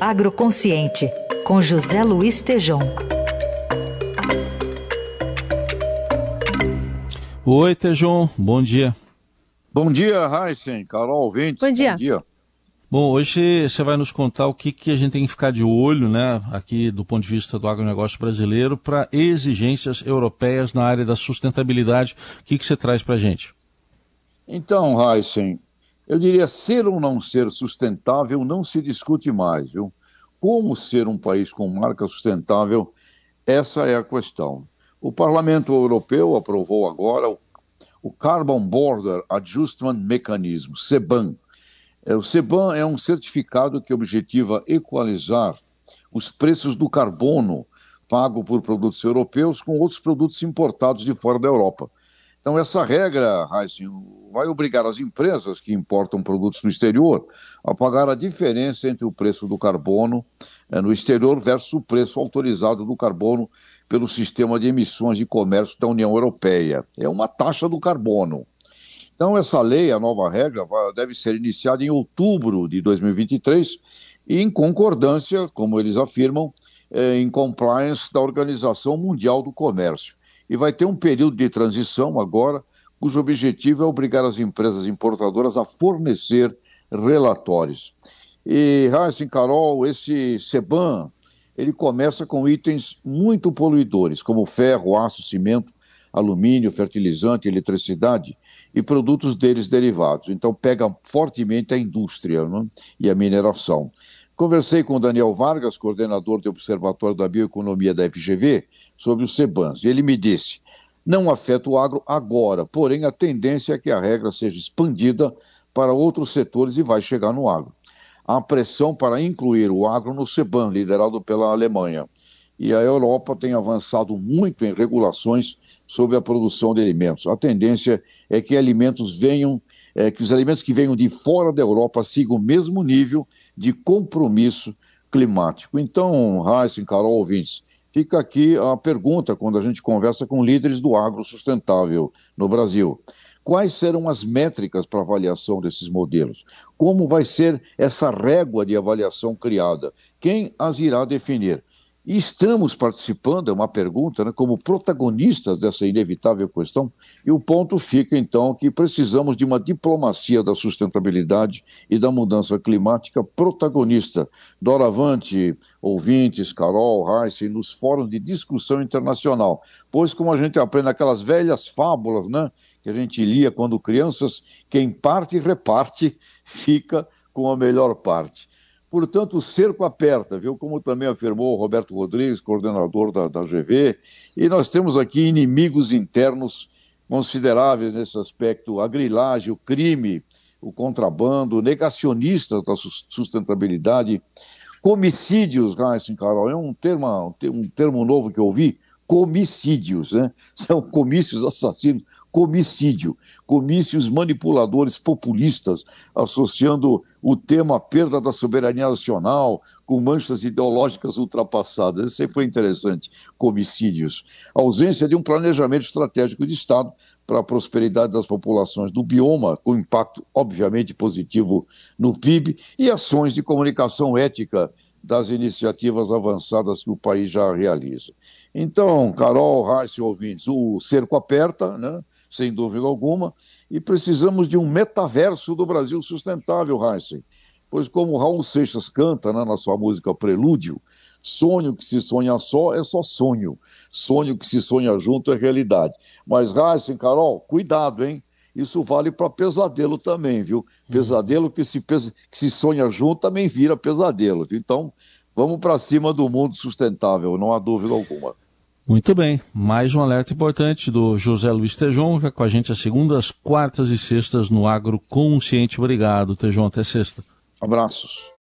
Agroconsciente, com José Luiz Tejom. Oi, Tejon, bom dia. Bom dia, Heisen, Carol, Ventes. Bom dia. Bom dia. Bom, hoje você vai nos contar o que, que a gente tem que ficar de olho, né, aqui do ponto de vista do agronegócio brasileiro, para exigências europeias na área da sustentabilidade. O que, que você traz para a gente? Então, Heisen, eu diria ser ou não ser sustentável não se discute mais, viu? Como ser um país com marca sustentável, essa é a questão. O Parlamento Europeu aprovou agora o, Carbon Border Adjustment Mechanism, CBAM. É, o CBAM é um certificado que objetiva equalizar os preços do carbono pago por produtos europeus com outros produtos importados de fora da Europa. Então, essa regra, Heisen, vai obrigar as empresas que importam produtos no exterior a pagar a diferença entre o preço do carbono eh, no exterior versus o preço autorizado do carbono pelo sistema de emissões de comércio da União Europeia. É uma taxa do carbono. Então, essa lei, a nova regra, deve ser iniciada em outubro de 2023 e em concordância, como eles afirmam, eh, em compliance da Organização Mundial do Comércio e vai ter um período de transição agora, cujo objetivo é obrigar as empresas importadoras a fornecer relatórios. E, Heisen, Carol, esse CEBAN, ele começa com itens muito poluidores, como ferro, aço, cimento, alumínio, fertilizante, eletricidade e produtos deles derivados. Então, pega fortemente a indústria né, e a mineração. Conversei com Daniel Vargas, coordenador do Observatório da Bioeconomia da FGV, sobre os CEBANs. E ele me disse: não afeta o agro agora, porém a tendência é que a regra seja expandida para outros setores e vai chegar no agro. Há pressão para incluir o agro no CEBAN, liderado pela Alemanha. E a Europa tem avançado muito em regulações sobre a produção de alimentos. A tendência é que alimentos venham é, que os alimentos que venham de fora da Europa sigam o mesmo nível de compromisso climático. Então, Heisen, Carol, ouvintes, fica aqui a pergunta quando a gente conversa com líderes do agro sustentável no Brasil. Quais serão as métricas para avaliação desses modelos? Como vai ser essa régua de avaliação criada? Quem as irá definir? E estamos participando, é uma pergunta, né, como protagonistas dessa inevitável questão, e o ponto fica, então, que precisamos de uma diplomacia da sustentabilidade e da mudança climática protagonista. Doravante, ouvintes, Carol, Heiss, nos fóruns de discussão internacional, pois, como a gente aprende aquelas velhas fábulas, né, que a gente lia quando crianças, quem parte e reparte fica com a melhor parte. Portanto, o cerco aperta, viu? Como também afirmou o Roberto Rodrigues, coordenador da, da GV, e nós temos aqui inimigos internos consideráveis nesse aspecto: a grilagem, o crime, o contrabando, negacionistas da sustentabilidade, comicídios, Raíssa Carol, é um termo, um termo novo que eu ouvi, comicídios, né? São comícios assassinos comicídio, comícios manipuladores populistas, associando o tema perda da soberania nacional com manchas ideológicas ultrapassadas. Isso aí foi interessante, comicídios. A ausência de um planejamento estratégico de Estado para a prosperidade das populações do bioma, com impacto obviamente positivo no PIB, e ações de comunicação ética das iniciativas avançadas que o país já realiza. Então, Carol, Raíssa ouvintes, o cerco aperta, né? sem dúvida alguma, e precisamos de um metaverso do Brasil sustentável, Heisen. Pois, como Raul Seixas canta né, na sua música Prelúdio, sonho que se sonha só é só sonho, sonho que se sonha junto é realidade. Mas, Heisen, Carol, cuidado, hein? Isso vale para pesadelo também, viu? Pesadelo que se, que se sonha junto também vira pesadelo. Então, vamos para cima do mundo sustentável, não há dúvida alguma. Muito bem, mais um alerta importante do José Luiz Tejon, que é com a gente às segundas, quartas e sextas no Agro Consciente. Obrigado, Tejon, até sexta. Abraços.